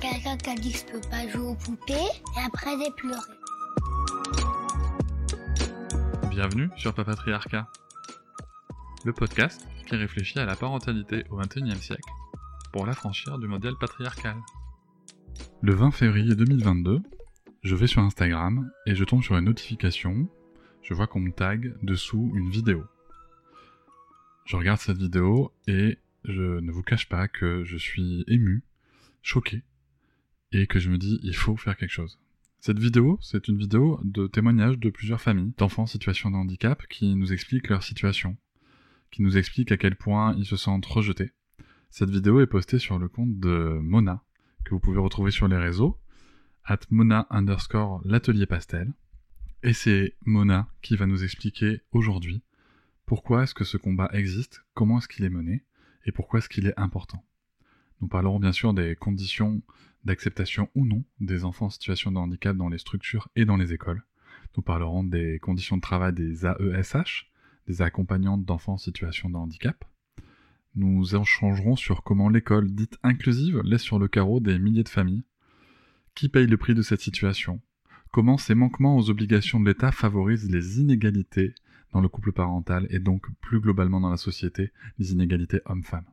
Quelqu'un qui a dit que je peux pas jouer aux poupées et après j'ai pleuré. Bienvenue sur Papatriarcat, le podcast qui réfléchit à la parentalité au XXIe siècle pour l'affranchir du modèle patriarcal. Le 20 février 2022, je vais sur Instagram et je tombe sur une notification. Je vois qu'on me tag dessous une vidéo. Je regarde cette vidéo et je ne vous cache pas que je suis ému, choqué, et que je me dis il faut faire quelque chose. Cette vidéo, c'est une vidéo de témoignage de plusieurs familles d'enfants en situation de handicap qui nous expliquent leur situation, qui nous expliquent à quel point ils se sentent rejetés. Cette vidéo est postée sur le compte de Mona, que vous pouvez retrouver sur les réseaux, at Mona underscore l'atelier pastel. Et c'est Mona qui va nous expliquer aujourd'hui pourquoi est-ce que ce combat existe, comment est-ce qu'il est mené, et pourquoi est-ce qu'il est important. Nous parlerons bien sûr des conditions d'acceptation ou non des enfants en situation de handicap dans les structures et dans les écoles. Nous parlerons des conditions de travail des AESH, des accompagnantes d'enfants en situation de handicap. Nous échangerons sur comment l'école dite inclusive laisse sur le carreau des milliers de familles. Qui paye le prix de cette situation Comment ces manquements aux obligations de l'État favorisent les inégalités dans le couple parental et donc plus globalement dans la société, les inégalités hommes-femmes.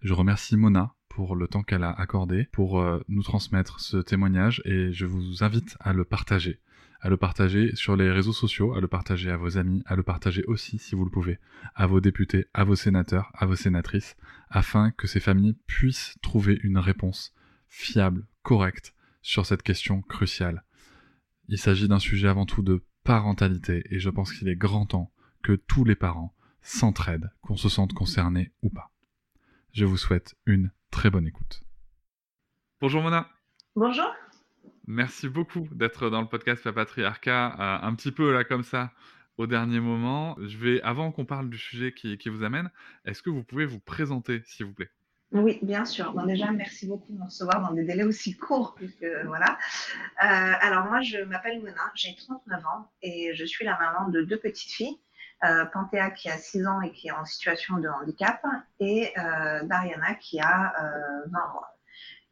Je remercie Mona pour le temps qu'elle a accordé pour euh, nous transmettre ce témoignage et je vous invite à le partager. À le partager sur les réseaux sociaux, à le partager à vos amis, à le partager aussi, si vous le pouvez, à vos députés, à vos sénateurs, à vos sénatrices, afin que ces familles puissent trouver une réponse fiable, correcte, sur cette question cruciale. Il s'agit d'un sujet avant tout de parentalité et je pense qu'il est grand temps que tous les parents s'entraident, qu'on se sente concerné ou pas. Je vous souhaite une très bonne écoute. Bonjour Mona. Bonjour. Merci beaucoup d'être dans le podcast Papatriarcat, euh, un petit peu là comme ça au dernier moment. Je vais, avant qu'on parle du sujet qui, qui vous amène, est-ce que vous pouvez vous présenter, s'il vous plaît? Oui, bien sûr. Bon, déjà, merci beaucoup de me recevoir dans des délais aussi courts. Puisque, voilà. Euh, alors, moi, je m'appelle Mona, j'ai 39 ans et je suis la maman de deux petites filles. Euh, Panthéa qui a 6 ans et qui est en situation de handicap et euh, Dariana qui a 20 mois.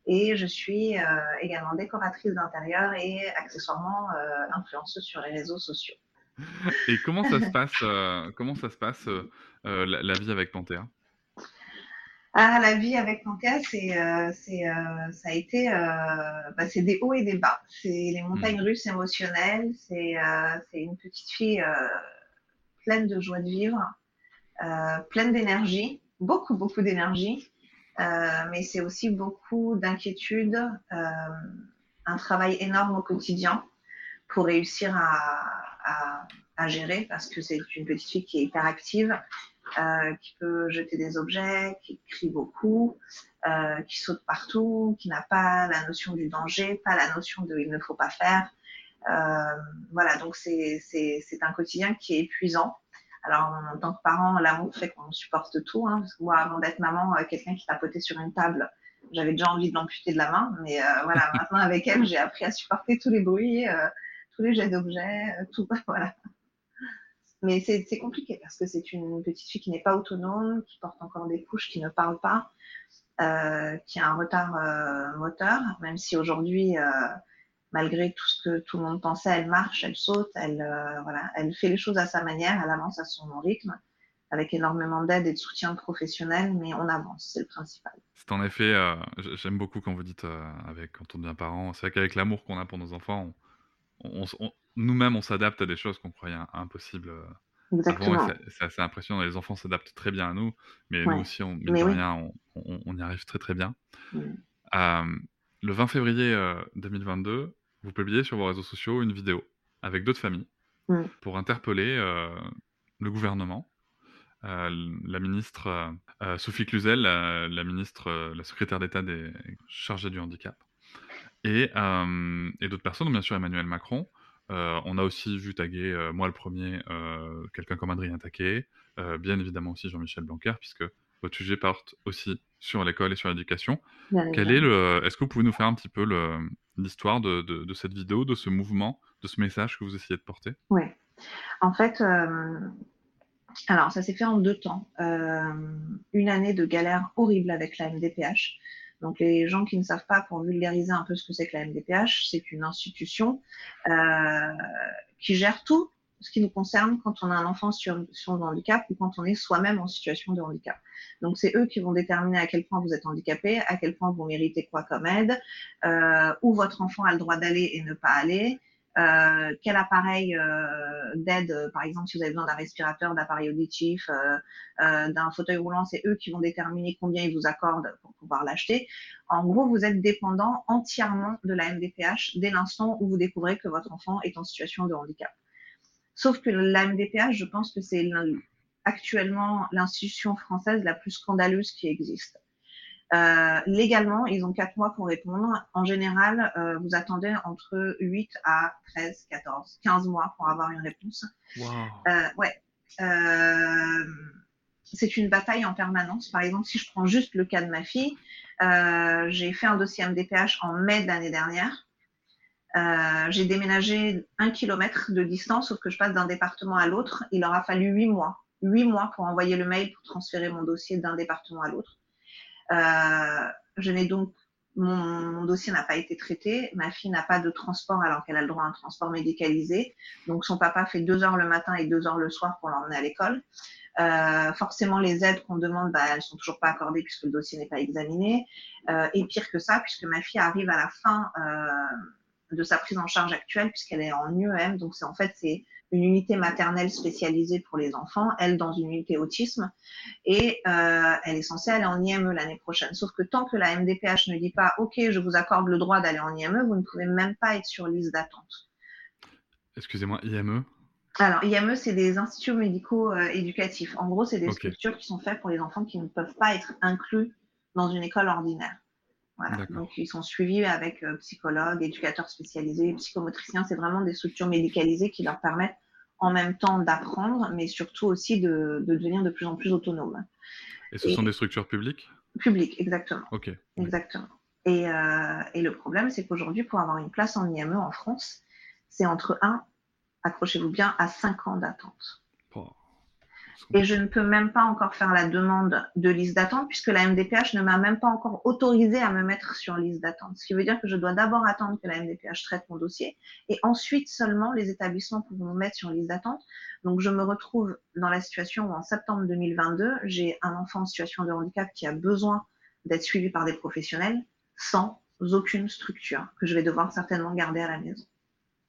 Et je suis également décoratrice d'intérieur et accessoirement influenceuse sur les réseaux sociaux. Et comment ça se passe, comment ça se passe la, la, vie avec Panthéa ah, la vie avec Panthéa, c'est, euh, c'est, euh, ça a été, euh, bah, c'est des hauts et des bas. C'est les montagnes mmh. russes émotionnelles. C'est, euh, c'est une petite fille euh, pleine de joie de vivre, euh, pleine d'énergie, beaucoup, beaucoup d'énergie. mais c'est aussi beaucoup d'inquiétude, un travail énorme au quotidien pour réussir à, gérer parce que c'est une petite fille qui est hyper active euh, qui peut jeter des objets, qui crie beaucoup, euh, qui saute partout, qui n'a pas la notion du danger, pas la notion de il ne faut pas faire. Euh, voilà, donc c'est un quotidien qui est épuisant. Alors, en tant que parent, l'amour fait qu'on supporte tout. Hein, parce que moi, avant d'être maman, euh, quelqu'un qui tapotait sur une table, j'avais déjà envie de l'amputer de la main. Mais euh, voilà, maintenant avec elle, j'ai appris à supporter tous les bruits, tous les jets d'objets, tout. Voilà. Mais c'est compliqué parce que c'est une petite fille qui n'est pas autonome, qui porte encore des couches, qui ne parle pas, euh, qui a un retard euh, moteur, même si aujourd'hui, euh, malgré tout ce que tout le monde pensait, elle marche, elle saute, elle, euh, voilà, elle fait les choses à sa manière, elle avance à son rythme, avec énormément d'aide et de soutien professionnel, mais on avance, c'est le principal. C'est en effet, euh, j'aime beaucoup quand vous dites avec quand on devient parent, c'est vrai qu'avec l'amour qu'on a pour nos enfants, on, on, nous-mêmes, on s'adapte à des choses qu'on croyait impossibles. Euh, Exactement. c'est assez impressionnant. Les enfants s'adaptent très bien à nous, mais nous aussi, on, rien, on, y arrive très très bien. Mmh. le 20 février 2022, euh, vous publiez sur vos réseaux sociaux une vidéo avec d'autres familles mmh. pour interpeller euh, le gouvernement, la ministre Sophie Cluzel, la, ministre, la secrétaire d'État des chargée du handicap, Et, et d'autres personnes, bien sûr Emmanuel Macron. on a aussi vu taguer, moi le premier, quelqu'un comme Adrien Taquet, bien évidemment aussi Jean-Michel Blanquer, puisque votre sujet porte aussi sur l'école et sur l'éducation. Quel est le, est-ce que vous pouvez nous faire un petit peu l'histoire de, cette vidéo, de ce mouvement, de ce message que vous essayez de porter? Oui. En fait, euh, alors ça s'est fait en deux temps. Euh, une année de galère horrible avec la MDPH. Donc les gens qui ne savent pas, pour vulgariser un peu ce que c'est que la MDPH, c'est une institution euh, qui gère tout ce qui nous concerne quand on a un enfant en situation de handicap ou quand on est soi-même en situation de handicap. Donc c'est eux qui vont déterminer à quel point vous êtes handicapé, à quel point vous méritez quoi comme aide, euh, où votre enfant a le droit d'aller et ne pas aller, euh, quel appareil euh, d'aide, par exemple si vous avez besoin d'un respirateur, d'appareil auditif, d'un fauteuil roulant, c'est eux qui vont déterminer combien ils vous accordent pour pouvoir l'acheter. En gros, vous êtes dépendant entièrement de la MDPH dès l'instant où vous découvrez que votre enfant est en situation de handicap. Sauf que la MDPH, je pense que c'est actuellement l'institution française la plus scandaleuse qui existe. Euh, légalement, ils ont quatre mois pour répondre. En général, euh, vous attendez entre 8 à 13, 14, 15 mois pour avoir une réponse. Wow. Euh, ouais. C'est une bataille en permanence. Par exemple, si je prends juste le cas de ma fille, j'ai fait un dossier MDPH en mai de l'année dernière. Euh, j'ai déménagé un kilomètre de distance, sauf que je passe d'un département à l'autre. Il aura fallu huit mois, huit mois pour envoyer le mail pour transférer mon dossier d'un département à l'autre. Euh, je n'ai donc mon, dossier n'a pas été traité. Ma fille n'a pas de transport alors qu'elle a le droit à un transport médicalisé. Donc son papa fait deux heures le matin et deux heures le soir pour l'emmener à l'école. Euh, forcément, les aides qu'on demande, bah, elles sont toujours pas accordées puisque le dossier n'est pas examiné. Euh, et pire que ça, puisque ma fille arrive à la fin euh, de sa prise en charge actuelle puisqu'elle est en UEM. Donc c'est en fait c'est une unité maternelle spécialisée pour les enfants, elle dans une unité autisme, et euh, elle est censée aller en IME l'année prochaine. Sauf que tant que la MDPH ne dit pas OK, je vous accorde le droit d'aller en IME, vous ne pouvez même pas être sur liste d'attente. Excusez-moi, IME alors, IME, c'est des instituts médicaux euh, éducatifs. En gros, c'est des structures qui sont faites pour les enfants qui ne peuvent pas être inclus dans une école ordinaire. Donc, ils sont suivis avec euh, psychologues, éducateurs spécialisés, psychomotriciens. C'est vraiment des structures médicalisées qui leur permettent en même temps d'apprendre, mais surtout aussi de, devenir de plus en plus autonomes. Et ce sont des structures publiques? Publiques, exactement. Ok. Exactement. Et, euh, et, le problème, c'est qu'aujourd'hui, pour avoir une place en IME en France, c'est entre 1, accrochez-vous bien, à 5 ans d'attente. Et je ne peux même pas encore faire la demande de liste d'attente puisque la MDPH ne m'a même pas encore autorisé à me mettre sur liste d'attente. Ce qui veut dire que je dois d'abord attendre que la MDPH traite mon dossier et ensuite seulement les établissements pourront me mettre sur liste d'attente. Donc je me retrouve dans la situation où en septembre 2022, j'ai un enfant en situation de handicap qui a besoin d'être suivi par des professionnels sans aucune structure que je vais devoir certainement garder à la maison.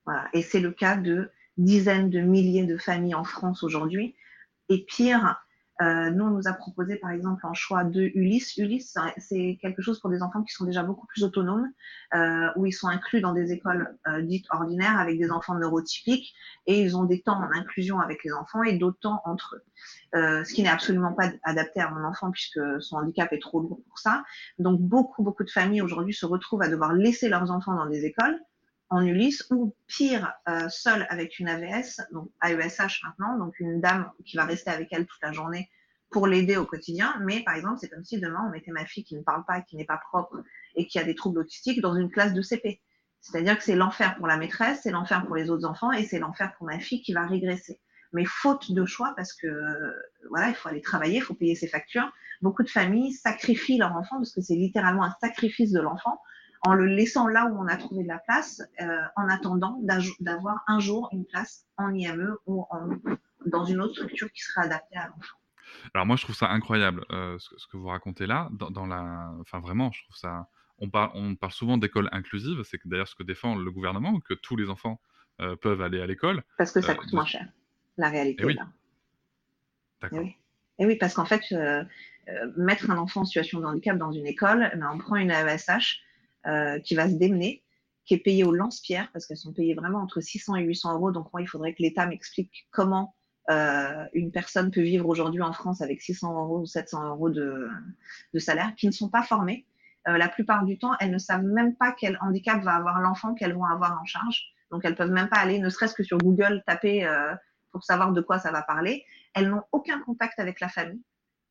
Voilà. Et c'est le cas de dizaines de milliers de familles en France aujourd'hui et pire, euh, nous, on nous a proposé par exemple un choix de Ulysse. Ulysse, c'est quelque chose pour des enfants qui sont déjà beaucoup plus autonomes, euh, où ils sont inclus dans des écoles euh, dites ordinaires avec des enfants neurotypiques et ils ont des temps en inclusion avec les enfants et d'autres temps entre eux. Ce qui n'est absolument pas adapté à mon enfant puisque son handicap est trop lourd pour ça. Donc beaucoup, beaucoup de familles aujourd'hui se retrouvent à devoir laisser leurs enfants dans des écoles en Ulysse ou pire, euh, seule avec une AVS, donc AESH maintenant, donc une dame qui va rester avec elle toute la journée pour l'aider au quotidien. Mais par exemple, c'est comme si demain on mettait ma fille qui ne parle pas, qui n'est pas propre et qui a des troubles autistiques dans une classe de CP. C'est-à-dire que c'est l'enfer pour la maîtresse, c'est l'enfer pour les autres enfants et c'est l'enfer pour ma fille qui va régresser. Mais faute de choix, parce que voilà, il faut aller travailler, il faut payer ses factures. Beaucoup de familles sacrifient leur enfant parce que c'est littéralement un sacrifice de l'enfant en le laissant là où on a trouvé de la place, euh, en attendant d'avoir un jour une place en IME ou dans une autre structure qui serait adaptée à l'enfant. Alors moi, je trouve ça incroyable euh, ce, que vous racontez là. Dans, la, enfin vraiment, je trouve ça. On parle, on parle souvent d'école inclusive. C'est d'ailleurs ce que défend le gouvernement, que tous les enfants euh, peuvent aller à l'école. Parce que ça coûte moins cher, la réalité. Et oui. Là. D'accord. Et oui. Et oui, parce qu'en fait, mettre un enfant en situation de handicap dans une école, eh ben, on prend une AESH euh, qui va se démener, qui est payée au lance-pierre, parce qu'elles sont payées vraiment entre 600 et 800 euros. Donc moi, il faudrait que l'État m'explique comment euh, une personne peut vivre aujourd'hui en France avec 600 euros ou 700 euros de, de salaire, qui ne sont pas formés. euh, la plupart du temps, elles ne savent même pas quel handicap va avoir l'enfant qu'elles vont avoir en charge. Donc, elles peuvent même pas aller, ne serait-ce que sur Google, taper euh, pour savoir de quoi ça va parler. Elles n'ont aucun contact avec la famille.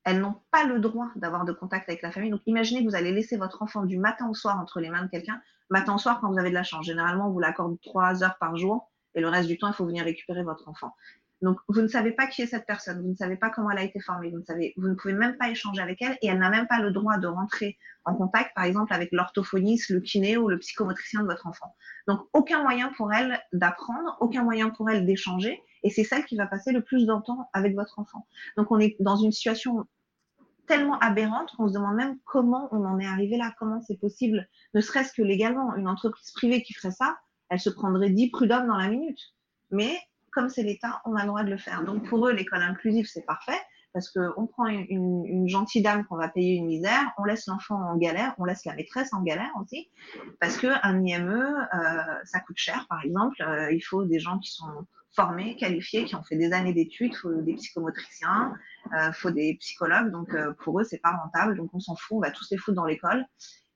Elles n'ont pas le droit d'avoir de contact avec la famille. Donc, imaginez que vous allez laisser votre enfant du matin au soir entre les mains de quelqu'un. Matin au soir, quand vous avez de la chance. Généralement, on vous l'accorde trois heures par jour et le reste du temps, il faut venir récupérer votre enfant. Donc, vous ne savez pas qui est cette personne, vous ne savez pas comment elle a été formée, vous ne, savez, vous ne pouvez même pas échanger avec elle et elle n'a même pas le droit de rentrer en contact, par exemple, avec l'orthophoniste, le kiné ou le psychomotricien de votre enfant. Donc, aucun moyen pour elle d'apprendre, aucun moyen pour elle d'échanger et c'est celle qui va passer le plus de temps avec votre enfant. Donc, on est dans une situation tellement aberrante qu'on se demande même comment on en est arrivé là, comment c'est possible, ne serait-ce que légalement. Une entreprise privée qui ferait ça, elle se prendrait 10 prud'hommes dans la minute. Mais comme c'est l'État, on a le droit de le faire. Donc pour eux, l'école inclusive, c'est parfait parce qu'on prend une, gentille dame qu'on va payer une misère, on laisse l'enfant en galère, on laisse la maîtresse en galère aussi, parce qu'un IME, euh, ça coûte cher, par exemple. Euh, il faut des gens qui sont formés, qualifiés, qui ont fait des années d'études, il faut des psychomotriciens, il euh, faut des psychologues. Donc euh, pour eux, c'est pas rentable, donc on s'en fout, on va tous les foutre dans l'école.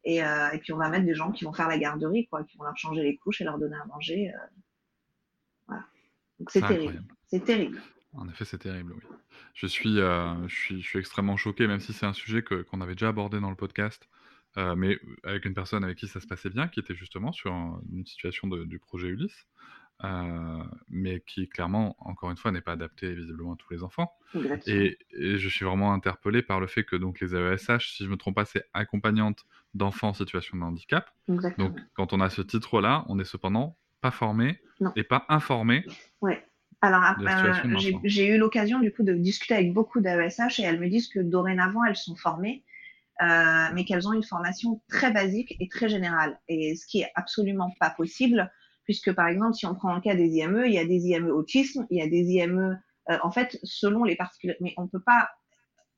Et, euh, et, puis on va mettre des gens qui vont faire la garderie, quoi, qui vont leur changer les couches et leur donner à manger. voilà. Donc c'est terrible. C'est terrible. En effet, c'est terrible, oui. Je suis, euh, je suis, je suis extrêmement choqué, même si c'est un sujet que, qu'on avait déjà abordé dans le podcast, euh, mais avec une personne avec qui ça se passait bien, qui était justement sur un- une situation de- du projet Ulysse, euh, mais qui clairement, encore une fois, n'est pas adapté visiblement à tous les enfants. Et, et je suis vraiment interpellé par le fait que donc les AESH, si je me trompe pas, c'est accompagnante d'enfants en situation de handicap. Exactement. Donc quand on a ce titre-là, on est cependant pas formé Non. et pas informé Ouais. Alors, euh, j'ai eu l'occasion du coup de discuter avec beaucoup d'AESH et elles me disent que dorénavant elles sont formées, euh, mais qu'elles ont une formation très basique et très générale. Et ce qui est absolument pas possible, puisque par exemple, si on prend le cas des IME, il y a des IME autisme, il y a des IME, euh, en fait, selon les particularités, mais on peut pas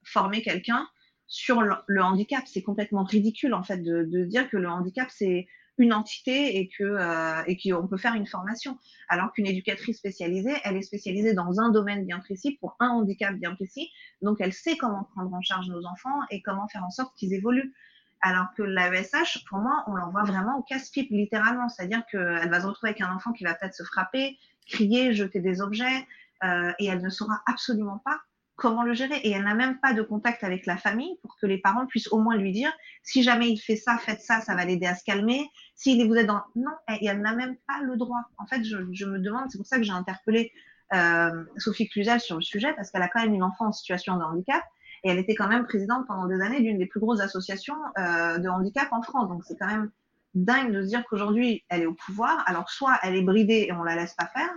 former quelqu'un sur le, handicap. C'est complètement ridicule en fait de, de dire que le handicap c'est une entité et que euh, et qu'on peut faire une formation. Alors qu'une éducatrice spécialisée, elle est spécialisée dans un domaine bien précis pour un handicap bien précis, donc elle sait comment prendre en charge nos enfants et comment faire en sorte qu'ils évoluent. Alors que l'AESH, pour moi, on l'envoie vraiment au casse-pipe, littéralement. C'est-à-dire qu'elle va se retrouver avec un enfant qui va peut-être se frapper, crier, jeter des objets, euh, et elle ne saura absolument pas comment le gérer. Et elle n'a même pas de contact avec la famille pour que les parents puissent au moins lui dire si jamais il fait ça, faites ça, ça va l'aider à se calmer. S'il vous êtes dans. Non, elle n'a même pas le droit. En fait, je, je me demande, c'est pour ça que j'ai interpellé euh, Sophie Cluzel sur le sujet, parce qu'elle a quand même une enfant en situation de handicap. Et elle était quand même présidente pendant des années d'une des plus grosses associations euh, de handicap en France. Donc c'est quand même dingue de se dire qu'aujourd'hui elle est au pouvoir. Alors soit elle est bridée et on la laisse pas faire,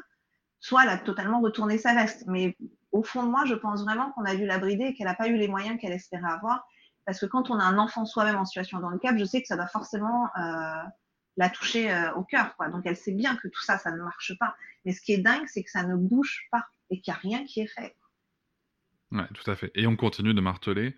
soit elle a totalement retourné sa veste. Mais au fond de moi, je pense vraiment qu'on a dû la brider et qu'elle n'a pas eu les moyens qu'elle espérait avoir. Parce que quand on a un enfant soi-même en situation de handicap, je sais que ça doit forcément euh, la toucher euh, au cœur. Donc elle sait bien que tout ça, ça ne marche pas. Mais ce qui est dingue, c'est que ça ne bouge pas et qu'il n'y a rien qui est fait. Ouais, tout à fait. Et on continue de marteler.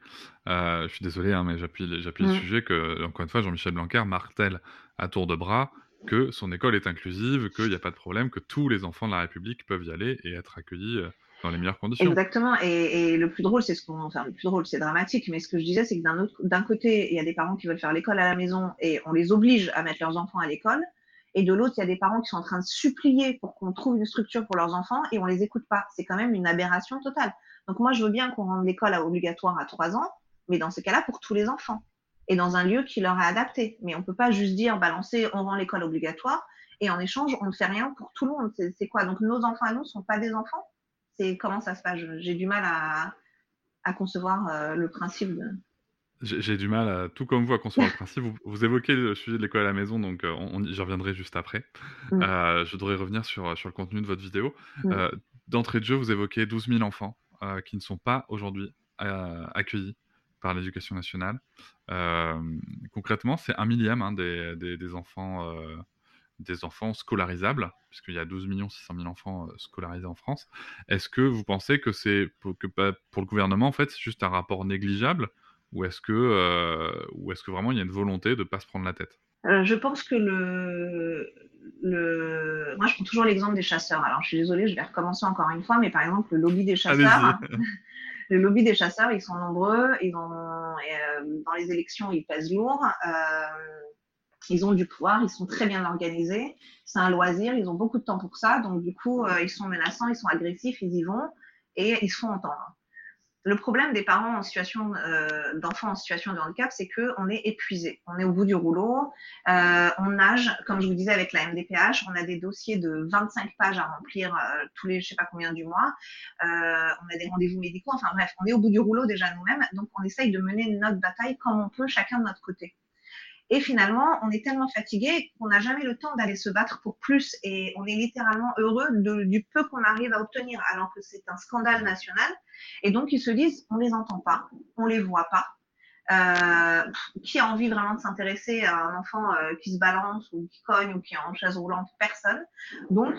Euh, je suis désolé, hein, mais j'appuie, j'appuie le sujet que, encore une fois, Jean-Michel Blanquer martèle à tour de bras que son école est inclusive, qu'il n'y a pas de problème, que tous les enfants de la République peuvent y aller et être accueillis euh, dans les meilleures conditions. Exactement. Et, et le plus drôle, c'est ce qu'on, enfin, le plus drôle, c'est dramatique. Mais ce que je disais, c'est que d'un autre, d'un côté, il y a des parents qui veulent faire l'école à la maison et on les oblige à mettre leurs enfants à l'école. Et de l'autre, il y a des parents qui sont en train de supplier pour qu'on trouve une structure pour leurs enfants et on les écoute pas. C'est quand même une aberration totale. Donc moi, je veux bien qu'on rende l'école obligatoire à trois ans, mais dans ces cas-là, pour tous les enfants et dans un lieu qui leur est adapté. Mais on peut pas juste dire balancer, on rend l'école obligatoire et en échange, on ne fait rien pour tout le monde. C'est, quoi? Donc nos enfants à nous sont pas des enfants? C'est comment ça se passe? J'ai du mal à, à concevoir euh, le principe. De... J'ai du mal, à, tout comme vous, à concevoir le principe. Vous, vous évoquez le sujet de l'école à la maison, donc euh, j'y reviendrai juste après. Mm. Euh, je voudrais revenir sur, sur le contenu de votre vidéo. Mm. Euh, D'entrée de jeu, vous évoquez 12 000 enfants euh, qui ne sont pas aujourd'hui euh, accueillis par l'éducation nationale. Euh, concrètement, c'est un millième hein, des, enfants, des enfants scolarisables, puisqu'il y a 12 600 000 enfants scolarisés en France. Est-ce que vous pensez que c'est pour, que, pour le gouvernement, en fait, c'est juste un rapport négligeable ou est-ce que, ou est-ce que vraiment il y a une volonté de ne pas se prendre la tête? Euh, je pense que le, le... Moi, je prends toujours l'exemple des chasseurs. Alors, je suis désolée, je vais recommencer encore une fois, mais par exemple, le lobby des chasseurs. Le lobby des chasseurs, ils sont nombreux, ils ont, euh, dans les élections, ils pèsent lourd, euh, ils ont du pouvoir, ils sont très bien organisés, c'est un loisir, ils ont beaucoup de temps pour ça, donc du coup, ils sont menaçants, ils sont agressifs, ils y vont et ils se font entendre. Le problème des parents en situation euh, d'enfants en situation de handicap, c'est que on est épuisé, on est au bout du rouleau, euh, on nage, comme je vous disais avec la MDPH, on a des dossiers de 25 pages à remplir euh, tous les je sais pas combien du mois, euh, on a des rendez-vous médicaux, enfin bref, on est au bout du rouleau déjà nous-mêmes, donc on essaye de mener notre bataille comme on peut, chacun de notre côté. Et finalement, on est tellement fatigué qu'on n'a jamais le temps d'aller se battre pour plus et on est littéralement heureux du peu qu'on arrive à obtenir alors que c'est un scandale national. Et donc, ils se disent, on les entend pas, on les voit pas. Euh, qui a envie vraiment de s'intéresser à un enfant euh, qui se balance ou qui cogne ou qui est en chaise roulante? Personne. Donc,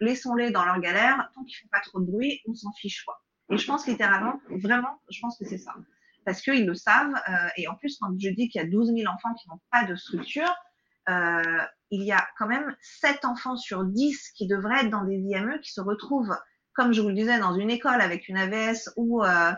laissons-les dans leur galère. Tant qu'ils font pas trop de bruit, on s'en fiche quoi. Et je pense littéralement, vraiment, je pense que c'est ça parce qu'ils le savent. Euh, et en plus, quand je dis qu'il y a 12 000 enfants qui n'ont pas de structure, euh, il y a quand même 7 enfants sur 10 qui devraient être dans des IME qui se retrouvent, comme je vous le disais, dans une école avec une AVS ou, euh,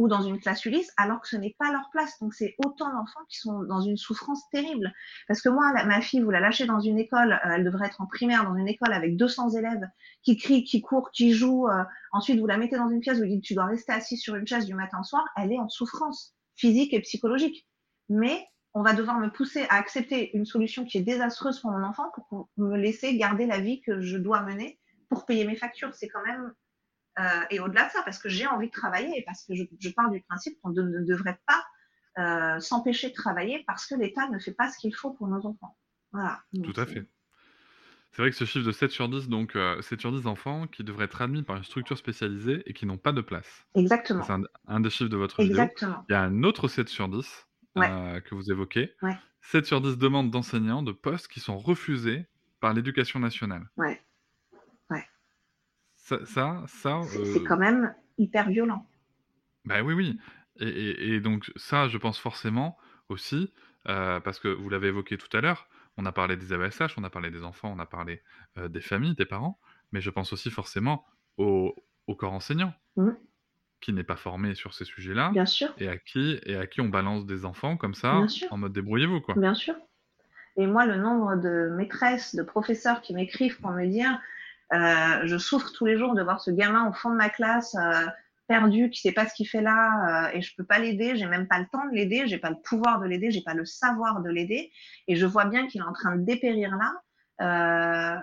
ou dans une classe Ulysse, alors que ce n'est pas leur place. Donc c'est autant d'enfants qui sont dans une souffrance terrible. Parce que moi, ma fille, vous la lâchez dans une école, euh, elle devrait être en primaire dans une école avec 200 élèves qui crient, qui courent, qui jouent. Euh, ensuite, vous la mettez dans une pièce, vous lui dites tu dois rester assis sur une chaise du matin au soir. Elle est en souffrance physique et psychologique. Mais on va devoir me pousser à accepter une solution qui est désastreuse pour mon enfant pour me laisser garder la vie que je dois mener pour payer mes factures. C'est quand même euh, et au-delà de ça, parce que j'ai envie de travailler et parce que je, je pars du principe qu'on ne, ne devrait pas euh, s'empêcher de travailler parce que l'État ne fait pas ce qu'il faut pour nos enfants. Voilà. Tout à fait. C'est vrai que ce chiffre de 7 sur 10, donc euh, 7 sur 10 enfants qui devraient être admis par une structure spécialisée et qui n'ont pas de place. Exactement. C'est un, un, des chiffres de votre Exactement. vidéo. Il y a un autre 7 sur 10 ouais. euh, que vous évoquez. Ouais. 7 sur 10 demandes d'enseignants de postes qui sont refusés par l'éducation nationale. Ouais. Ça, ça, ça c'est euh... quand même hyper violent. Bah oui, oui. Et, et, et, donc ça, je pense forcément aussi, euh, parce que vous l'avez évoqué tout à l'heure, on a parlé des AESH, on a parlé des enfants, on a parlé euh, des familles, des parents, mais je pense aussi forcément au, au corps enseignant, mmh. qui n'est pas formé sur ces sujets-là, et à qui et à qui on balance des enfants comme ça, en mode débrouillez-vous quoi. Bien sûr. Et moi, le nombre de maîtresses, de professeurs qui m'écrivent pour me dire, euh, je souffre tous les jours de voir ce gamin au fond de ma classe. Euh, perdu, qui sait pas ce qu'il fait là, euh, et je peux pas l'aider, j'ai même pas le temps de l'aider, j'ai pas le pouvoir de l'aider, j'ai pas le savoir de l'aider, et je vois bien qu'il est en train de dépérir là.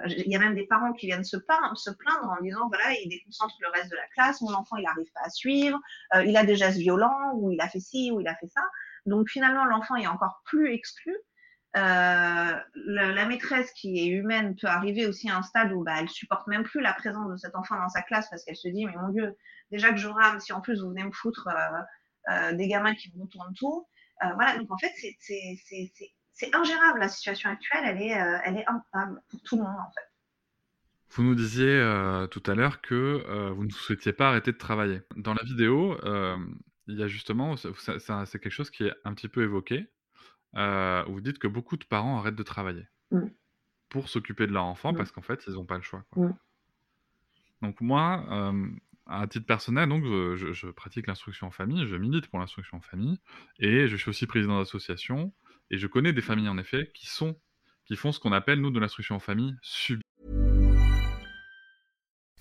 Il y a même des parents qui viennent se plaindre, se plaindre en disant voilà, il déconcentre le reste de la classe, mon enfant il arrive pas à suivre, il a des gestes violents, ou il a fait ci, ou il a fait ça. Donc finalement l'enfant est encore plus exclu. Euh, la, maîtresse qui est humaine peut arriver aussi à un stade où bah, elle supporte même plus la présence de cet enfant dans sa classe parce qu'elle se dit mais mon Dieu déjà que je rame si en plus vous venez me foutre euh, euh, des gamins qui me retournent tout. Voilà donc en fait c'est ingérable la situation actuelle elle est elle infâme pour tout le monde en fait. Vous nous disiez tout à l'heure que vous ne souhaitiez pas arrêter de travailler. Dans la vidéo il y a justement c'est quelque chose qui est un petit peu évoqué euh, vous dites que beaucoup de parents arrêtent de travailler mmh. pour s'occuper de leur enfant mmh. parce qu'en fait, ils n'ont pas le choix. Quoi. Mmh. Donc moi, euh, à titre personnel, donc je, je pratique l'instruction en famille, je milite pour l'instruction en famille et je suis aussi président d'association et je connais des familles en effet qui sont qui font ce qu'on appelle nous de l'instruction en famille subie.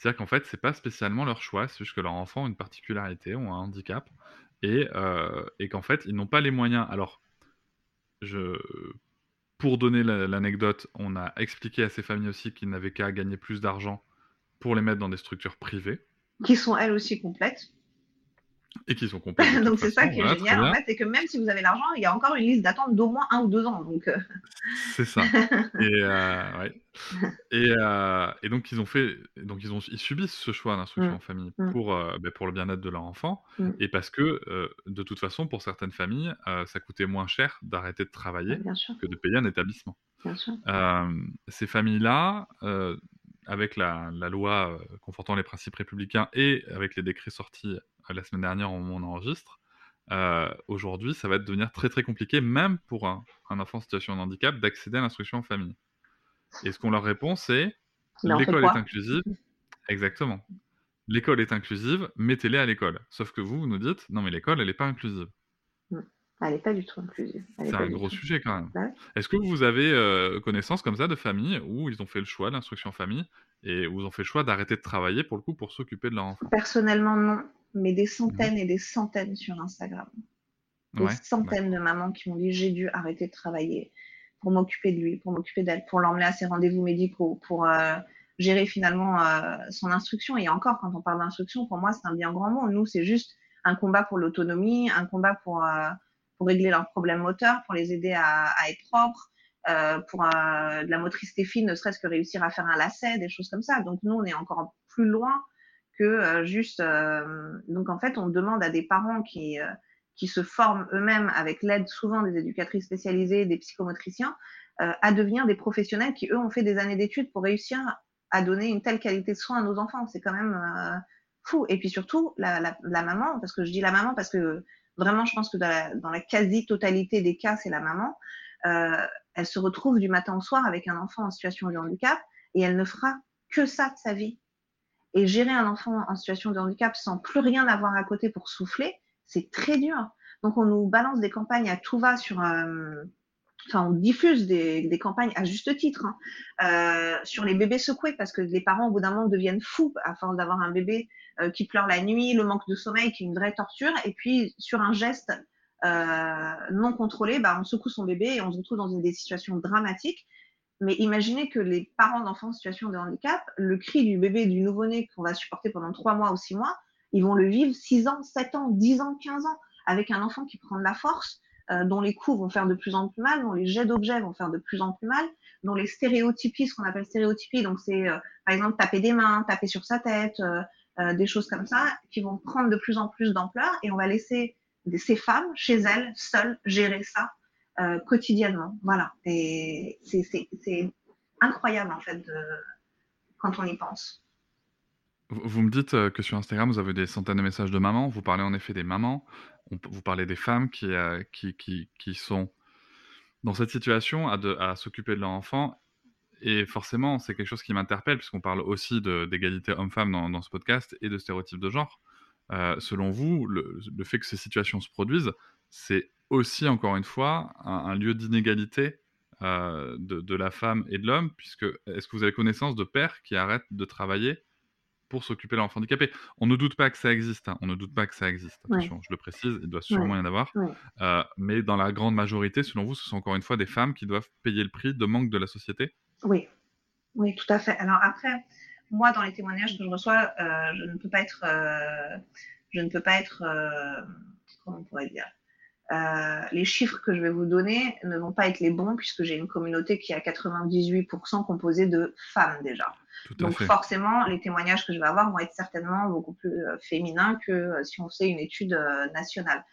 C'est-à-dire qu'en fait, c'est pas spécialement leur choix, c'est juste que leur enfant a une particularité, ont un handicap, et, euh, et qu'en fait, ils n'ont pas les moyens. Alors, je... pour donner l'anecdote, on a expliqué à ces familles aussi qu'ils n'avaient qu'à gagner plus d'argent pour les mettre dans des structures privées. Qui sont elles aussi complètes. Et qui sont complets. de Donc c'est ça qui est voilà, génial en fait, c'est que même si vous avez l'argent, il y a encore une liste d'attente d'au moins un ou deux ans. Donc euh, C'est ça. Et, euh, ouais. et, euh, et donc ils ont fait, donc ils ont, ils subissent ce choix d'instruction Mm. en famille Mm. pour, ben, pour le bien-être de leur enfant Mm. et parce que de toute façon pour certaines familles ça coûtait moins cher d'arrêter de travailler que de payer un établissement. bien sûr. Ces familles-là, avec la, la loi euh, confortant les principes républicains et avec les décrets sortis euh, la semaine dernière au moment où on enregistre, euh, aujourd'hui, ça va devenir très très compliqué, même pour un, un enfant en situation de handicap, d'accéder à l'instruction en famille. Et ce qu'on leur répond, c'est l'école est inclusive. Exactement. L'école est inclusive, mettez-les à l'école. Sauf que vous, vous nous dites, non mais l'école, elle n'est pas inclusive. Elle n'est pas du tout inclusive. C'est un gros tout. sujet quand même. Ouais. Est-ce que vous avez euh, connaissance comme ça de familles où ils ont fait le choix de l'instruction en famille et où ils ont fait le choix d'arrêter de travailler pour le coup pour s'occuper de leur enfant? Personnellement, non, mais des centaines et des centaines sur Instagram. Des Ouais, centaines de mamans qui m'ont dit j'ai dû arrêter de travailler pour m'occuper de lui, pour m'occuper d'elle, pour l'emmener à ses rendez-vous médicaux, pour euh, gérer finalement euh, son instruction. Et encore, quand on parle d'instruction, pour moi, c'est un bien grand mot. Nous, c'est juste un combat pour l'autonomie, un combat pour, pour régler leurs problèmes moteurs, pour les aider à, être propres, euh, pour euh, de la motricité fine, ne serait-ce que réussir à faire un lacet, des choses comme ça. Donc nous, on est encore plus loin que euh, juste. donc en fait, on demande à des parents qui, qui se forment eux-mêmes avec l'aide souvent des éducatrices spécialisées, des psychomotriciens, à devenir des professionnels qui, eux, ont fait des années d'études pour réussir à donner une telle qualité de soins à nos enfants. C'est quand même fou. Et puis surtout, la maman, parce que je dis la maman parce que vraiment, je pense que dans la, dans la quasi-totalité des cas, c'est la maman. Euh, elle se retrouve du matin au soir avec un enfant en situation de handicap et elle ne fera que ça de sa vie. Et gérer un enfant en situation de handicap sans plus rien avoir à côté pour souffler, c'est très dur. Donc on nous balance des campagnes à tout va sur, euh, enfin on diffuse des, campagnes à juste titre hein, euh, sur les bébés secoués parce que les parents au bout d'un moment deviennent fous force d'avoir un bébé euh, qui pleure la nuit, le manque de sommeil qui est une vraie torture, et puis sur un geste euh, non contrôlé, bah, on secoue son bébé et on se retrouve dans une, des situations dramatiques. Mais imaginez que les parents d'enfants en situation de handicap, le cri du bébé, du nouveau-né qu'on va supporter pendant 3 mois ou 6 mois, ils vont le vivre 6 ans, 7 ans, 10 ans, 15 ans, avec un enfant qui prend de la force, euh, dont les coups vont faire de plus en plus mal, dont les jets d'objets vont faire de plus en plus mal, dont les stéréotypies, ce qu'on appelle stéréotypies, donc c'est euh, par exemple taper des mains, taper sur sa tête, euh, des choses comme ça, qui vont prendre de plus en plus d'ampleur, et on va laisser ces femmes chez elles, seules, gérer ça quotidiennement. Voilà. C'est incroyable, en fait, quand on y pense. Vous me dites que sur Instagram, vous avez des centaines de messages de mamans. Vous parlez en effet des mamans. Vous parlez des femmes qui, euh, sont dans cette situation à, s'occuper de leur enfant. Et forcément, c'est quelque chose qui m'interpelle, puisqu'on parle aussi d'égalité homme-femme dans, ce podcast et de stéréotypes de genre. Euh, selon vous, le, fait que ces situations se produisent, c'est aussi, encore une fois, un, lieu d'inégalité euh, de, de, la femme et de l'homme, puisque est-ce que vous avez connaissance de pères qui arrêtent de travailler pour s'occuper de l'enfant handicapé On ne doute pas que ça existe, hein. on ne doute pas que ça existe, attention, ouais. je le précise, il doit sûrement ouais. y en avoir, ouais. euh, mais dans la grande majorité, selon vous, ce sont encore une fois des femmes qui doivent payer le prix de manque de la société? Oui, oui, tout à fait. Alors après, moi, dans les témoignages que je reçois, euh, je ne peux pas être, euh, je ne peux pas être, comment on pourrait dire, euh, les chiffres que je vais vous donner ne vont pas être les bons puisque j'ai une communauté qui est à 98% composée de femmes déjà. Donc fait. forcément, les témoignages que je vais avoir vont être certainement beaucoup plus euh, féminins que euh, si on fait une étude nationale.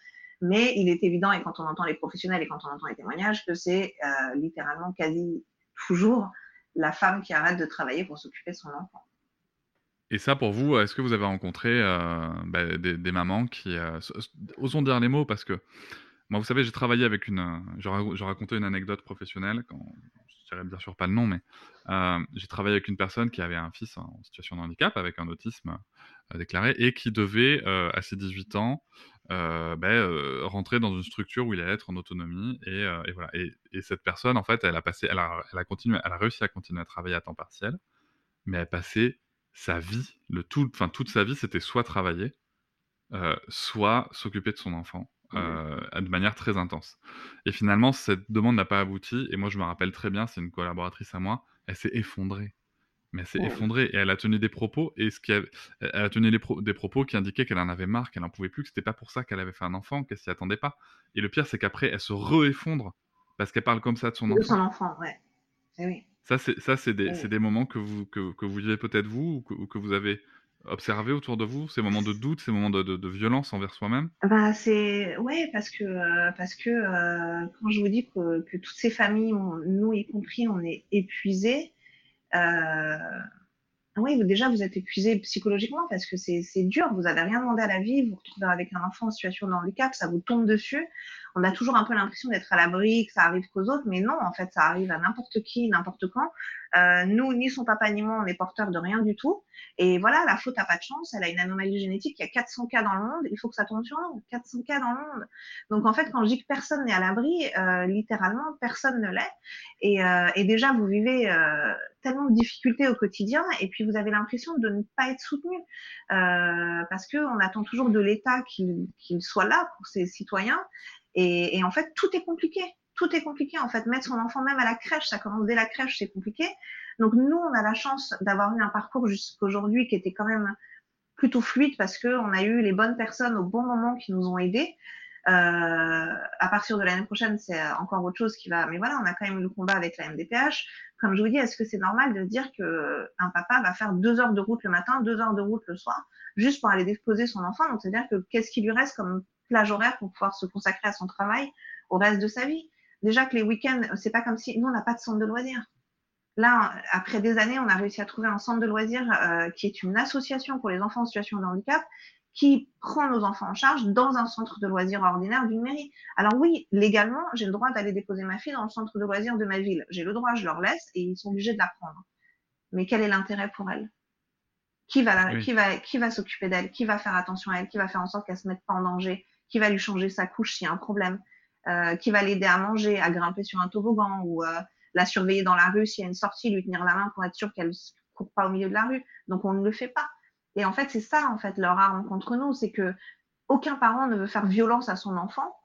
Mais il est évident, et quand on entend les professionnels et quand on entend les témoignages, que c'est littéralement quasi toujours la femme qui arrête de travailler pour s'occuper de son enfant. Et ça, pour vous, est-ce que vous avez rencontré euh, bah, des, des, mamans qui... Euh, osons dire les mots, parce que moi, vous savez, j'ai travaillé avec une... Je racontais une anecdote professionnelle, quand, je dirais bien sûr pas le nom, mais euh, j'ai travaillé avec une personne qui avait un fils en situation de handicap, avec un autisme euh, déclaré, et qui devait, euh, à ses 18 ans, bah, rentrer dans une structure où il allait être en autonomie. Et, voilà. Et, et, cette personne, en fait, elle a, passé, elle, a, continué, elle a réussi à continuer à travailler à temps partiel, mais elle passait sa vie, le tout, toute sa vie, c'était soit travailler, euh, soit s'occuper de son enfant euh, mmh. de manière très intense. Et finalement, cette demande n'a pas abouti. Et moi, je me rappelle très bien, c'est une collaboratrice à moi, elle s'est effondrée. mais elle s'est Ouais. effondrée et elle a tenu des propos et ce qui a- elle a tenu les pro- des propos qui indiquaient qu'elle en avait marre, qu'elle en pouvait plus, que c'était pas pour ça qu'elle avait fait un enfant, qu'elle s'y attendait pas. Et le pire, c'est qu'après, elle se re-effondre parce qu'elle parle comme ça de son De enfant. son enfant, ouais. Eh oui. Ça, c'est des, Ouais. c'est des moments que vous que, que vous vivez peut-être vous ou que, ou que vous avez observé autour de vous, ces moments de doute, ces moments de, violence envers soi-même? Bah, c'est ouais parce que euh, parce que euh, quand je vous dis que, toutes ces familles, nous y compris, on est épuisés. Euh, oui, déjà vous êtes épuisés psychologiquement parce que c'est dur. Vous avez rien demandé à la vie, vous vous retrouvez avec un enfant en situation de handicap, ça vous tombe dessus. On a toujours un peu l'impression d'être à l'abri, que ça arrive qu'aux autres, mais non, en fait, ça arrive à n'importe qui, n'importe quand. Euh, nous, ni son papa ni moi, on est porteurs de rien du tout. Et voilà, la faute a pas de chance, elle a une anomalie génétique, il y a 400 cas dans le monde, il faut que ça tombe sur nous, 400 cas dans le monde. Donc en fait, quand je dis que personne n'est à l'abri, euh, littéralement, personne ne l'est. Et, euh, déjà, vous vivez tellement de difficultés au quotidien, et puis vous avez l'impression de ne pas être soutenu, parce que on attend toujours de l'État qu'il soit là pour ses citoyens. Et, et en fait, tout est compliqué. Tout est compliqué. En fait, mettre son enfant même à la crèche, ça commence dès la crèche, c'est compliqué. Donc nous, on a la chance d'avoir eu un parcours jusqu'aujourd'hui qui était quand même plutôt fluide parce que on a eu les bonnes personnes au bon moment qui nous ont aidés. Euh, à partir de l'année prochaine, c'est encore autre chose qui va. Mais voilà, on a quand même eu le combat avec la MDPH. Comme je vous dis, est-ce que c'est normal de dire que un papa va faire deux heures de route le matin, deux heures de route le soir, juste pour aller déposer son enfant? Donc c'est-à-dire que qu'est-ce qui lui reste comme plage horaire pour pouvoir se consacrer à son travail au reste de sa vie Déjà que les week-ends, c'est pas comme si nous on n'a pas de centre de loisirs. Là, après des années, on a réussi à trouver un centre de loisirs euh, qui est une association pour les enfants en situation de handicap qui prend nos enfants en charge dans un centre de loisirs ordinaire d'une mairie. Alors oui, légalement, j'ai le droit d'aller déposer ma fille dans le centre de loisirs de ma ville. J'ai le droit, je leur laisse et ils sont obligés de la prendre. Mais quel est l'intérêt pour elle? Qui va, la, Oui. qui va, qui va s'occuper d'elle? Qui va faire attention à elle? Qui va faire en sorte qu'elle se mette pas en danger? Qui va lui changer sa couche s'il y a un problème Euh, Qui va l'aider à manger, à grimper sur un toboggan ou euh, la surveiller dans la rue s'il y a une sortie, lui tenir la main pour être sûr qu'elle ne court pas au milieu de la rue. Donc on ne le fait pas. Et en fait, c'est ça en fait leur arme contre nous, c'est que aucun parent ne veut faire violence à son enfant.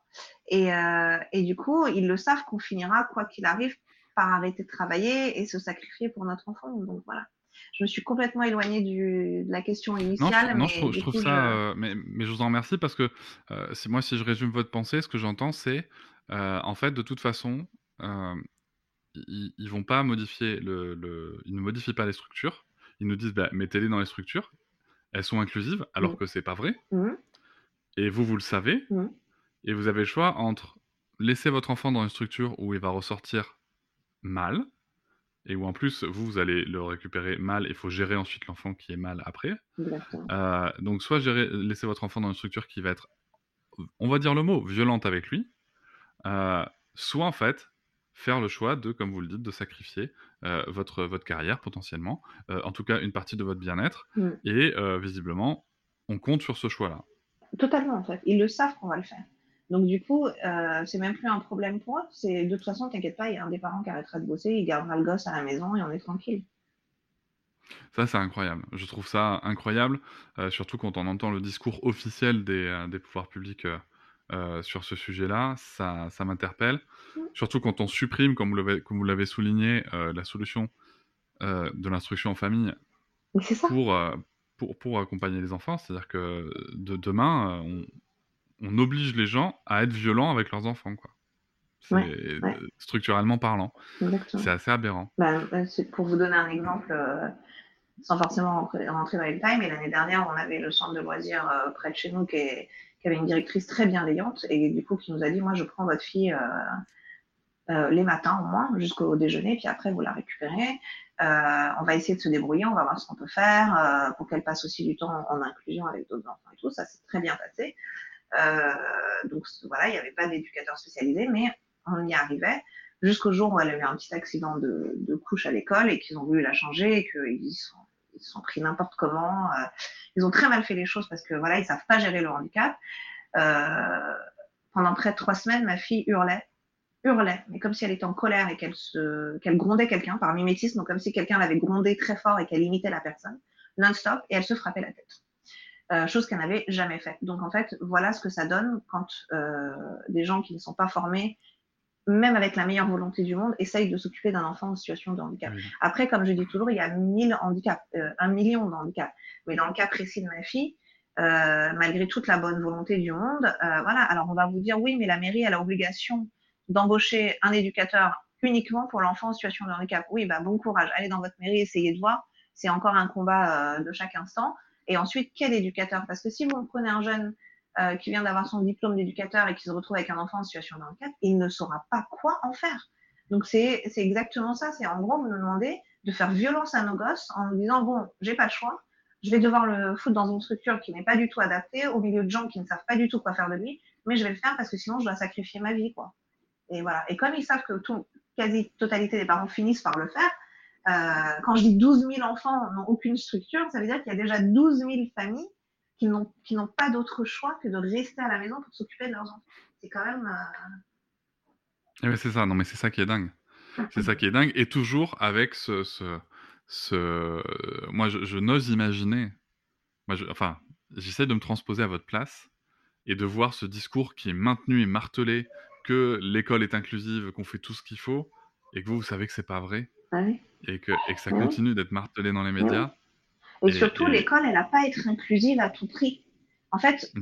Et, euh, et du coup, ils le savent qu'on finira, quoi qu'il arrive, par arrêter de travailler et se sacrifier pour notre enfant. Donc voilà. Je me suis complètement éloignée du, de la question Non, je, initiale. non, mais je trouve, du je trouve coup, ça. je- euh, mais, mais je vous en remercie parce que euh, si, moi, si je résume votre pensée, ce que j'entends, c'est euh, en fait, de toute façon, ils, ils vont pas modifier le, le- Ils ne modifient pas les structures. Ils nous disent, bah, mettez-les dans les structures. Elles sont inclusives, alors Mm. que c'est pas vrai. Mhm. Et vous, vous le savez. Mhm. Et vous avez le choix entre laisser votre enfant dans une structure où il va ressortir mal, et où en plus, vous, vous allez le récupérer mal, et il faut gérer ensuite l'enfant qui est mal après. Euh, donc, soit gérer, laisser votre enfant dans une structure qui va être, on va dire le mot, violente avec lui, euh, soit en fait faire le choix de, comme vous le dites, de sacrifier euh, votre, votre carrière potentiellement, en tout cas une partie de votre bien-être, Mm. et visiblement, on compte sur ce choix-là. Totalement, en fait. Ils le savent qu'on va le faire. Donc, du coup, euh, c'est même plus un problème pour eux. C'est, de toute façon, t'inquiète pas, il y a un des parents qui arrêtera de bosser, il gardera le gosse à la maison et on est tranquille. Ça, c'est incroyable. Je trouve ça incroyable, euh, surtout quand on entend le discours officiel des, euh, des pouvoirs publics euh, sur ce sujet-là. Ça, ça m'interpelle. Surtout quand on supprime, comme vous l'avez, souligné, la solution de l'instruction en famille pour, pour, pour accompagner les enfants. C'est-à-dire que de demain, on, on oblige les gens à être violents avec leurs enfants. Quoi. C'est Ouais, ouais. structurellement parlant. C'est assez aberrant. Bah, pour vous donner un exemple, euh, sans forcément rentrer, rentrer dans les détails, mais l'année dernière, on avait le centre de loisirs euh, près de chez nous qui, est- qui avait une directrice très bienveillante et du coup qui nous a dit, moi je prends votre fille euh, les matins au moins jusqu'au déjeuner, puis après vous la récupérez. On va essayer de se débrouiller, on va voir ce qu'on peut faire pour qu'elle passe aussi du temps en, en inclusion avec d'autres enfants et tout. Ça s'est très bien passé. Euh, donc voilà, il n'y avait pas d'éducateur spécialisé, mais on y arrivait jusqu'au jour où elle a eu un petit accident de, de couche à l'école et qu'ils ont voulu la changer et qu'ils sont, ils sont pris n'importe comment. euh, ils ont très mal fait les choses parce que voilà, ils savent pas gérer le handicap. Euh, pendant près de trois semaines, ma fille hurlait, hurlait, mais comme si elle était en colère et qu'elle se, qu'elle grondait quelqu'un par mimétisme, donc comme si quelqu'un l'avait grondé très fort et qu'elle imitait la personne non-stop et elle se frappait la tête. Euh, chose qu'elle n'avait jamais faite. Donc en fait, voilà ce que ça donne quand euh, des gens qui ne sont pas formés même avec la meilleure volonté du monde, essaye de s'occuper d'un enfant en situation de handicap. Après, comme je dis toujours, il y a mille handicaps, euh, un million de handicaps. Mais dans le cas précis de ma fille, malgré toute la bonne volonté du monde, voilà. Alors on va vous dire oui, mais la mairie a l'obligation d'embaucher un éducateur uniquement pour l'enfant en situation de handicap. Oui, bah bon courage, allez dans votre mairie, essayez de voir. C'est encore un combat de chaque instant. Et ensuite, quel éducateur? Parce que si vous prenez un jeune euh, qui vient d'avoir son diplôme d'éducateur et qui se retrouve avec un enfant en situation de handicap, il ne saura pas quoi en faire. Donc c'est exactement ça. C'est en gros, vous nous demandez de faire violence à nos gosses en nous disant, bon, j'ai pas le choix, je vais devoir le foutre dans une structure qui n'est pas du tout adaptée, au milieu de gens qui ne savent pas du tout quoi faire de lui, mais je vais le faire parce que sinon je dois sacrifier ma vie. quoi. Et voilà. Et comme ils savent que tout, quasi totalité des parents finissent par le faire, quand je dis 12 000 enfants n'ont aucune structure, ça veut dire qu'il y a déjà 12 000 familles qui n'ont pas d'autre choix que de rester à la maison pour s'occuper de leurs enfants. C'est quand même. Euh... Eh c'est ça. Non, mais c'est ça qui est dingue. C'est ça qui est dingue. Et toujours avec ce, ce, ce... moi, je, n'ose imaginer. Enfin, j'essaie de me transposer à votre place et de voir ce discours qui est maintenu et martelé que l'école est inclusive, qu'on fait tout ce qu'il faut, et que vous, vous savez que c'est pas vrai, ah oui. et, que, et que ça continue d'être martelé dans les médias. Et, surtout, l'école, elle n'a pas à être inclusive à tout prix. En fait,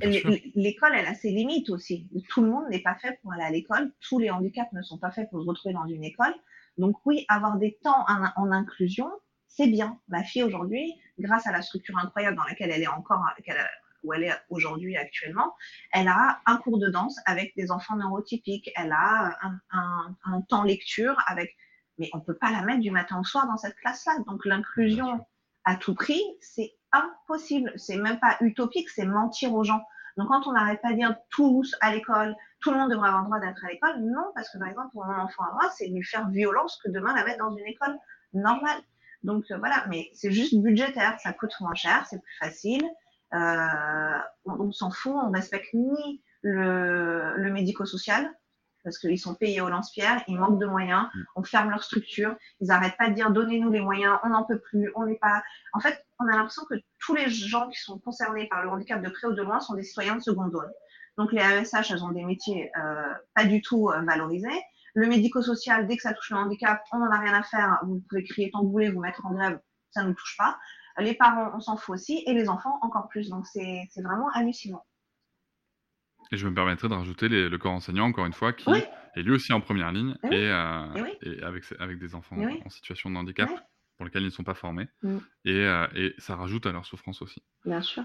l'école, elle a ses limites aussi. Tout le monde n'est pas fait pour aller à l'école. Tous les handicaps ne sont pas faits pour se retrouver dans une école. Donc oui, avoir des temps en, inclusion, c'est bien. Ma fille aujourd'hui, grâce à la structure incroyable dans laquelle elle est encore, où elle est aujourd'hui actuellement, elle a un cours de danse avec des enfants neurotypiques. Elle a un, un temps lecture avec, mais on peut pas la mettre du matin au soir dans cette classe-là. Donc l'inclusion à tout prix, c'est impossible. C'est même pas utopique, c'est mentir aux gens. Donc quand on n'arrête pas de dire tous à l'école, tout le monde devrait avoir le droit d'être à l'école, non, parce que par exemple pour mon enfant à moi, c'est lui faire violence que demain la mettre dans une école normale. Donc euh, voilà, mais c'est juste budgétaire, ça coûte moins cher, c'est plus facile. Euh, on, s'en fout, on respecte ni le, le médico-social, parce qu'ils sont payés au lance-pierre, ils manquent de moyens, mm. on ferme leur structure, ils n'arrêtent pas de dire donnez-nous les moyens, on n'en peut plus, on n'est pas. En fait, on a l'impression que tous les gens qui sont concernés par le handicap de près ou de loin sont des citoyens de seconde zone. Donc les AESH, elles ont des métiers euh, pas du tout euh, valorisés. Le médico-social, dès que ça touche le handicap, on n'en a rien à faire, vous pouvez crier tant que vous voulez, vous mettre en grève, ça ne nous touche pas. Les parents, on s'en fout aussi, et les enfants encore plus. Donc c'est vraiment hallucinant. Et je me permettrai de rajouter le corps enseignant, encore une fois, qui est lui aussi en première ligne et, euh, et, avec, avec des enfants en situation de handicap pour lesquels ils ne sont pas formés. Mm. Euh, et, ça rajoute à leur souffrance aussi. Bien sûr.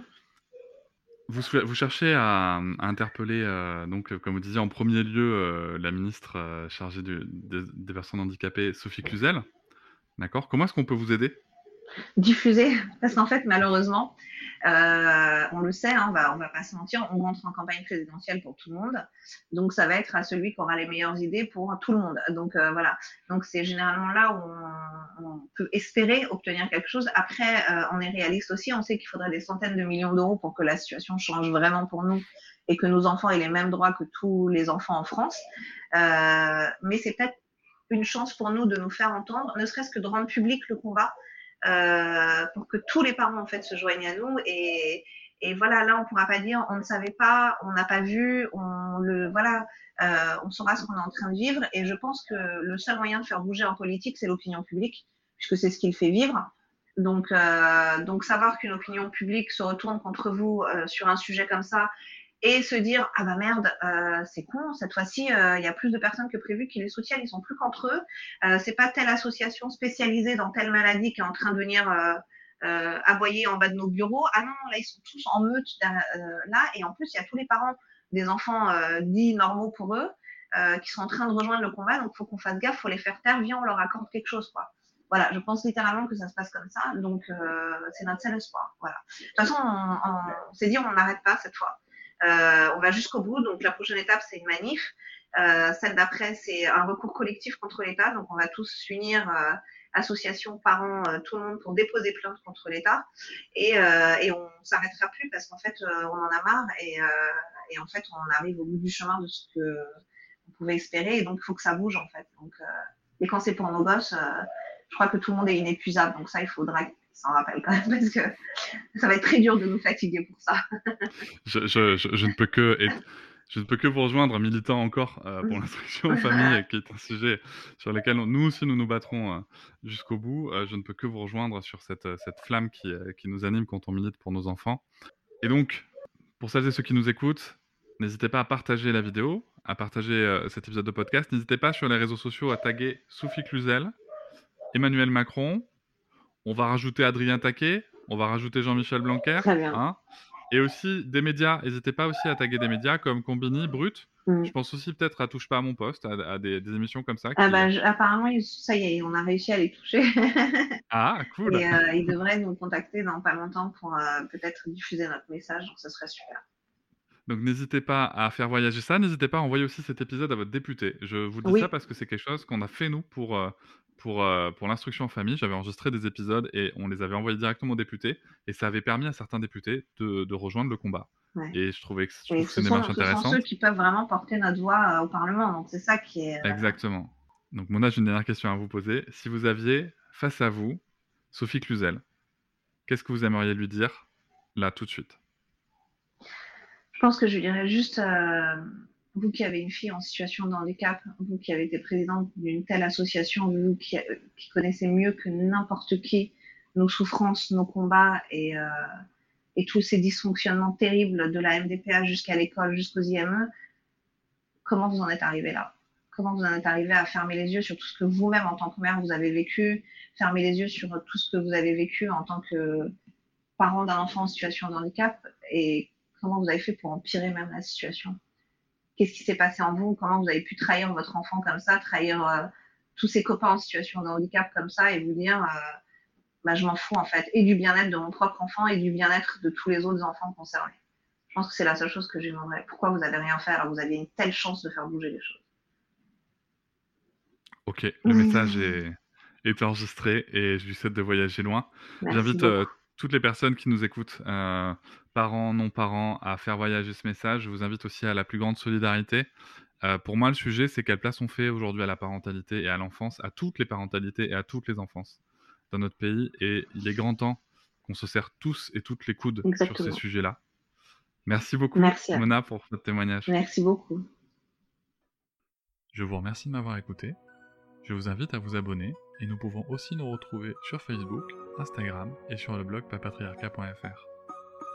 Vous, vous cherchez à, interpeller, euh, donc, comme vous disiez, en premier lieu, la ministre chargée des personnes handicapées, Sophie Cluzel. D'accord? Comment est-ce qu'on peut vous aider? Diffuser, parce qu'en fait, malheureusement, euh, on le sait, hein, on va, va pas se mentir, on rentre en campagne présidentielle pour tout le monde, donc ça va être à celui qui aura les meilleures idées pour tout le monde. Donc euh, voilà, donc c'est généralement là où on, peut espérer obtenir quelque chose. Après, euh, on est réaliste aussi, on sait qu'il faudrait des centaines de millions d'euros pour que la situation change vraiment pour nous et que nos enfants aient les mêmes droits que tous les enfants en France. mais c'est peut-être une chance pour nous de nous faire entendre, ne serait-ce que de rendre public le combat euh, pour que tous les parents en fait se joignent à nous. Et, et voilà là on pourra pas dire on ne savait pas on n'a pas vu on le voilà euh, on saura ce qu'on est en train de vivre. Et je pense que le seul moyen de faire bouger en politique c'est l'opinion publique puisque c'est ce qui le fait vivre. Donc euh, donc savoir qu'une opinion publique se retourne contre vous sur un sujet comme ça et se dire ah bah merde euh, c'est con cette fois-ci euh, il y a plus de personnes que prévu qui les soutiennent ils sont plus qu'entre eux euh, c'est pas telle association spécialisée dans telle maladie qui est en train de venir euh, aboyer en bas de nos bureaux ah non là ils sont tous en meute là et en plus il y a tous les parents des enfants dits normaux pour eux qui sont en train de rejoindre le combat donc faut qu'on fasse gaffe faut les faire taire viens on leur accorde quelque chose quoi voilà, je pense littéralement que ça se passe comme ça, donc c'est notre seul espoir. Voilà. De toute façon, on, on, on s'est dit on n'arrête pas cette fois. Euh, on va jusqu'au bout. Donc la prochaine étape, c'est une manif. Euh, celle d'après, c'est un recours collectif contre l'État. Donc on va tous s'unir euh, associations, parents, tout le monde pour déposer plainte contre l'État. Et, euh, et on s'arrêtera plus parce qu'en fait, on en a marre et, et, en fait, on arrive au bout du chemin de ce que on pouvait espérer. Et donc, il faut que ça bouge en fait. Donc, et quand c'est pour nos gosses, je crois que tout le monde est inépuisable. Donc ça, il faudra s'en rappelle quand même parce que ça va être très dur de nous fatiguer pour ça. je, ne peux que Je ne peux que vous rejoindre, militant encore euh, pour l'instruction en famille, qui est un sujet sur lequel nous aussi nous nous battrons euh, jusqu'au bout. Euh, je ne peux que vous rejoindre sur cette, cette flamme qui, qui nous anime quand on milite pour nos enfants. Et donc, pour celles et ceux qui nous écoutent, n'hésitez pas à partager la vidéo, à partager cet épisode de podcast. N'hésitez pas sur les réseaux sociaux à taguer Sophie Cluzel, Emmanuel Macron. On va rajouter Adrien Taquet, on va rajouter Jean-Michel Blanquer. Très bien. Hein. Et aussi des médias. N'hésitez pas aussi à taguer des médias comme Combini, Brut. Mm. Je pense aussi peut-être à Touche pas à mon poste, à, à des, des, émissions comme ça. Ah bah, je- apparemment, ça y est, on a réussi à les toucher. Ah, cool. Et euh, ils devraient nous contacter dans pas longtemps pour euh, peut-être diffuser notre message, donc ce serait super. Donc n'hésitez pas à faire voyager ça. N'hésitez pas à envoyer aussi cet épisode à votre député. Je vous dis Oui. ça parce que c'est quelque chose qu'on a fait nous pour, euh, pour, euh, pour l'instruction en famille. J'avais enregistré des épisodes et on les avait envoyés directement aux députés. Et ça avait permis à certains députés de, de rejoindre le combat. Ouais. Et je trouvais que je Et trouve que c'est ce une sont, démarche ce sont intéressante. ceux qui peuvent vraiment porter notre voix euh, au Parlement, donc c'est ça qui est... euh, Exactement. Donc Mona, j'ai une dernière question à vous poser. Si vous aviez face à vous Sophie Cluzel, qu'est-ce que vous aimeriez lui dire là tout de suite? Pense que je dirais juste, euh, vous qui avez une fille en situation de handicap, vous qui avez été présidente d'une telle association, vous qui, euh, connaissez mieux que n'importe qui nos souffrances, nos combats et, euh, tous ces dysfonctionnements terribles de la MDPA jusqu'à l'école, jusqu'aux IME, comment vous en êtes arrivé là? Comment vous en êtes arrivé à fermer les yeux sur tout ce que vous-même en tant que mère vous avez vécu, fermer les yeux sur tout ce que vous avez vécu en tant que parent d'un enfant en situation de handicap et comment vous avez fait pour empirer même la situation? Qu'est-ce qui s'est passé en vous? Comment vous avez pu trahir votre enfant comme ça, trahir euh, tous ses copains en situation de handicap comme ça et vous dire euh, bah, je m'en fous en fait, et du bien-être de mon propre enfant et du bien-être de tous les autres enfants concernés? Je pense que c'est la seule chose que je demanderais. Pourquoi vous avez rien fait? Alors que vous aviez une telle chance de faire bouger les choses Ok, le Mmh. message est, est enregistré et je lui souhaite de voyager loin. J'invite euh, toutes les personnes qui nous écoutent, euh, parents, non-parents, à faire voyager ce message. Je vous invite aussi à la plus grande solidarité. Euh, pour moi, le sujet, c'est quelle place on fait aujourd'hui à la parentalité et à l'enfance, à toutes les parentalités et à toutes les enfances dans notre pays. Et il est grand temps qu'on se serre tous et toutes les coudes sur ces sujets-là. Merci beaucoup, Merci Mona, pour votre témoignage. Merci beaucoup. Je vous remercie de m'avoir écouté. Je vous invite à vous abonner et nous pouvons aussi nous retrouver sur Facebook, Instagram et sur le blog papatriarca.fr.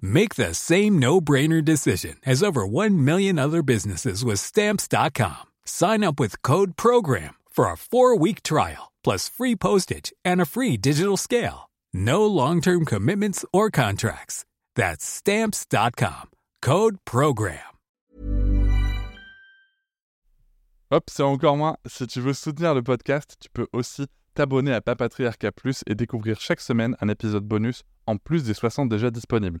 Make the same no-brainer decision as over 1 million other businesses with stamps.com. Sign up with code program for a 4-week trial plus free postage and a free digital scale. No long-term commitments or contracts. That's stamps.com. Code program. Hop, c'est encore moins. Si tu veux soutenir le podcast, tu peux aussi t'abonner à Papatriarca Plus et découvrir chaque semaine un épisode bonus en plus des 60 déjà disponibles.